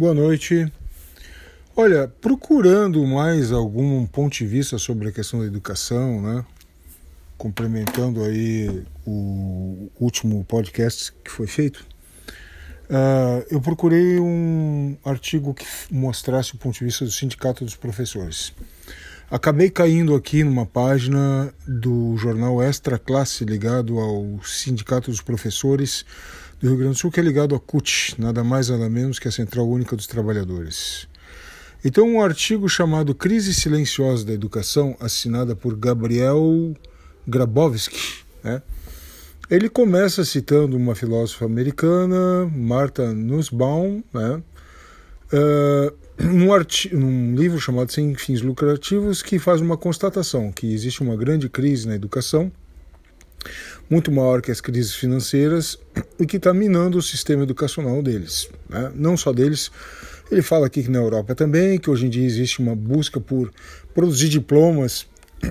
Boa noite. Olha, procurando mais algum ponto de vista sobre a questão da educação, né? Complementando aí o último podcast que foi feito, uh, eu procurei um artigo que mostrasse o ponto de vista do Sindicato dos Professores. Acabei caindo aqui numa página do jornal Extra Classe ligado ao Sindicato dos Professores do Rio Grande do Sul, que é ligado à CUT, nada mais nada menos que a Central Única dos Trabalhadores. Então, um artigo chamado Crise Silenciosa da Educação, assinada por Gabriel Grabowski, né? ele começa citando uma filósofa americana, Martha Nussbaum, né? Uh, num, num livro chamado Sem Fins Lucrativos, que faz uma constatação que existe uma grande crise na educação muito maior que as crises financeiras e que está minando o sistema educacional deles. Né? Não só deles, ele fala aqui que na Europa também, que hoje em dia existe uma busca por produzir diplomas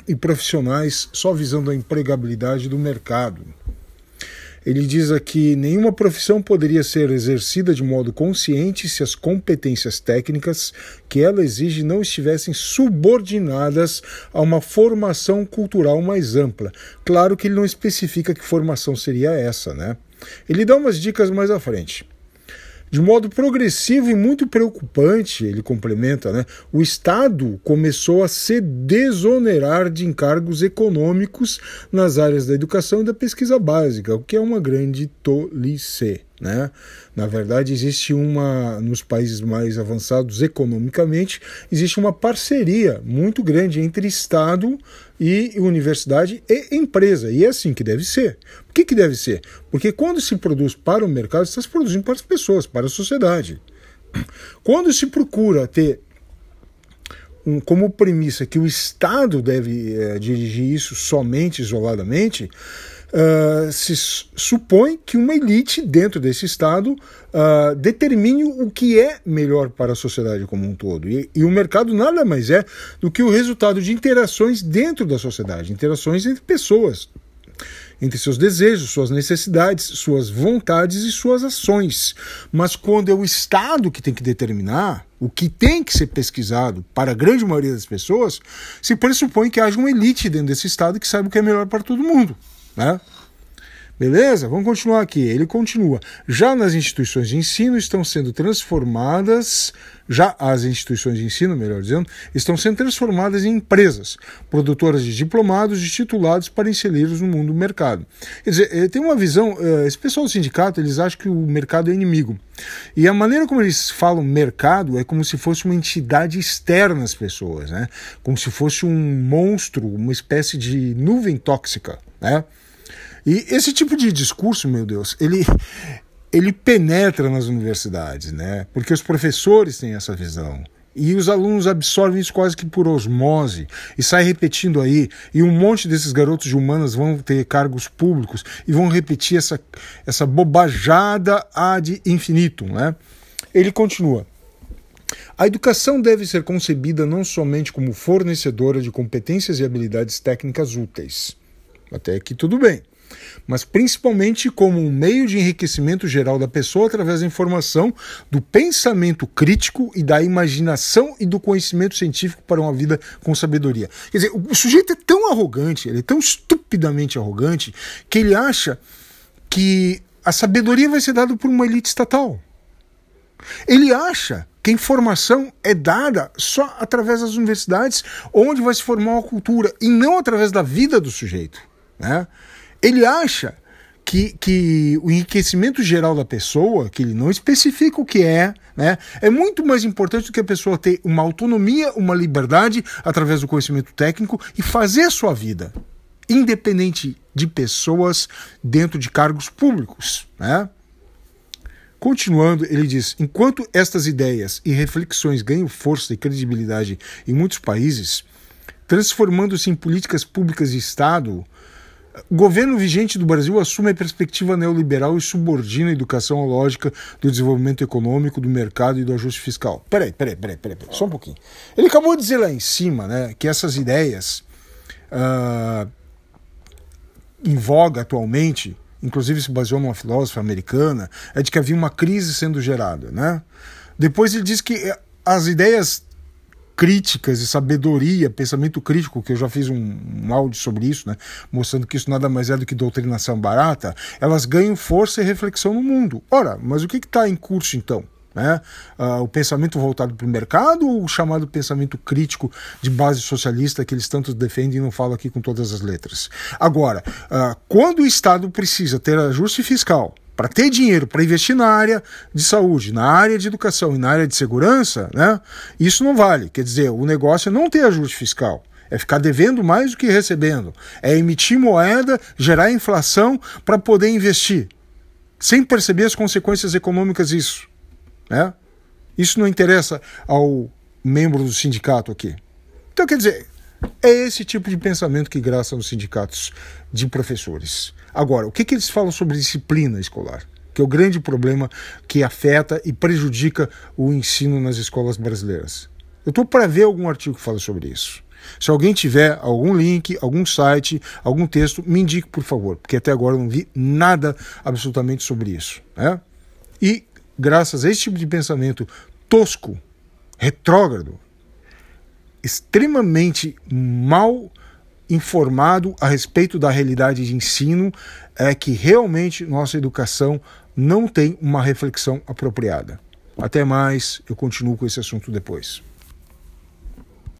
e profissionais só visando a empregabilidade do mercado. Ele diz aqui: nenhuma profissão poderia ser exercida de modo consciente se as competências técnicas que ela exige não estivessem subordinadas a uma formação cultural mais ampla. Claro que ele não especifica que formação seria essa, né? Ele dá umas dicas mais à frente. De modo progressivo e muito preocupante, ele complementa, né, o Estado começou a se desonerar de encargos econômicos nas áreas da educação e da pesquisa básica, o que é uma grande tolice. Né? Na verdade, existe uma, nos países mais avançados economicamente, existe uma parceria muito grande entre Estado e universidade e empresa. E é assim que deve ser. Por que, que deve ser? Porque quando se produz para o mercado, está se produzindo para as pessoas, para a sociedade. Quando se procura ter um, como premissa que o Estado deve é, dirigir isso somente, isoladamente, uh, se supõe que uma elite dentro desse Estado uh, determine o que é melhor para a sociedade como um todo. E, e, o mercado nada mais é do que o resultado de interações dentro da sociedade, interações entre pessoas entre seus desejos, suas necessidades, suas vontades e suas ações. Mas quando é o Estado que tem que determinar o que tem que ser pesquisado para a grande maioria das pessoas, se pressupõe que haja uma elite dentro desse Estado que saiba o que é melhor para todo mundo. Né? Beleza? Vamos continuar aqui. Ele continua. Já nas instituições de ensino estão sendo transformadas, já as instituições de ensino, melhor dizendo, estão sendo transformadas em empresas, produtoras de diplomados e titulados para inseri-los no mundo do mercado. Quer dizer, eh, tem uma visão, eh, esse pessoal do sindicato, eles acham que o mercado é inimigo. E a maneira como eles falam mercado é como se fosse uma entidade externa às pessoas, né? Como se fosse um monstro, uma espécie de nuvem tóxica, né? E esse tipo de discurso, meu Deus, ele, ele penetra nas universidades, né? Porque os professores têm essa visão. E os alunos absorvem isso quase que por osmose e sai repetindo aí. E um monte desses garotos de humanas vão ter cargos públicos e vão repetir essa, essa bobajada ad infinitum, né? Ele continua. A educação deve ser concebida não somente como fornecedora de competências e habilidades técnicas úteis. Até aqui tudo bem mas principalmente como um meio de enriquecimento geral da pessoa através da informação, do pensamento crítico e da imaginação e do conhecimento científico para uma vida com sabedoria. Quer dizer, o sujeito é tão arrogante, ele é tão estupidamente arrogante, que ele acha que a sabedoria vai ser dada por uma elite estatal. Ele acha que a informação é dada só através das universidades, onde vai se formar uma cultura, e não através da vida do sujeito. Né? Ele acha que, que o enriquecimento geral da pessoa, que ele não especifica o que é, né, é muito mais importante do que a pessoa ter uma autonomia, uma liberdade através do conhecimento técnico e fazer a sua vida, independente de pessoas dentro de cargos públicos. Né? Continuando, ele diz: enquanto estas ideias e reflexões ganham força e credibilidade em muitos países, transformando-se em políticas públicas de Estado, o governo vigente do Brasil assume a perspectiva neoliberal e subordina a educação à lógica do desenvolvimento econômico, do mercado e do ajuste fiscal. Peraí, peraí, peraí, peraí, peraí só um pouquinho. Ele acabou de dizer lá em cima né, que essas ideias uh, em voga atualmente, inclusive se baseou numa filósofa americana, é de que havia uma crise sendo gerada, né? Depois ele diz que as ideias críticas e sabedoria, pensamento crítico, que eu já fiz um, um áudio sobre isso, né, mostrando que isso nada mais é do que doutrinação barata, elas ganham força e reflexão no mundo. Ora, mas o que está em curso então? Né? Uh, o pensamento voltado para o mercado ou o chamado pensamento crítico de base socialista que eles tanto defendem e não falam aqui com todas as letras. Agora, uh, quando o Estado precisa ter ajuste fiscal para ter dinheiro para investir na área de saúde, na área de educação e na área de segurança, né, isso não vale. Quer dizer, o negócio é não ter ajuste fiscal. É ficar devendo mais do que recebendo. É emitir moeda, gerar inflação para poder investir. Sem perceber as consequências econômicas disso. Né? Isso não interessa ao membro do sindicato aqui. Então, quer dizer, é esse tipo de pensamento que graça nos sindicatos de professores. Agora, o que, que eles falam sobre disciplina escolar? Que é o grande problema que afeta e prejudica o ensino nas escolas brasileiras. Eu estou para ver algum artigo que fala sobre isso. Se alguém tiver algum link, algum site, algum texto, me indique, por favor, porque até agora eu não vi nada absolutamente sobre isso. Né? E graças a esse tipo de pensamento tosco, retrógrado, extremamente mal informado a respeito da realidade de ensino é que realmente nossa educação não tem uma reflexão apropriada. Até mais, eu continuo com esse assunto depois.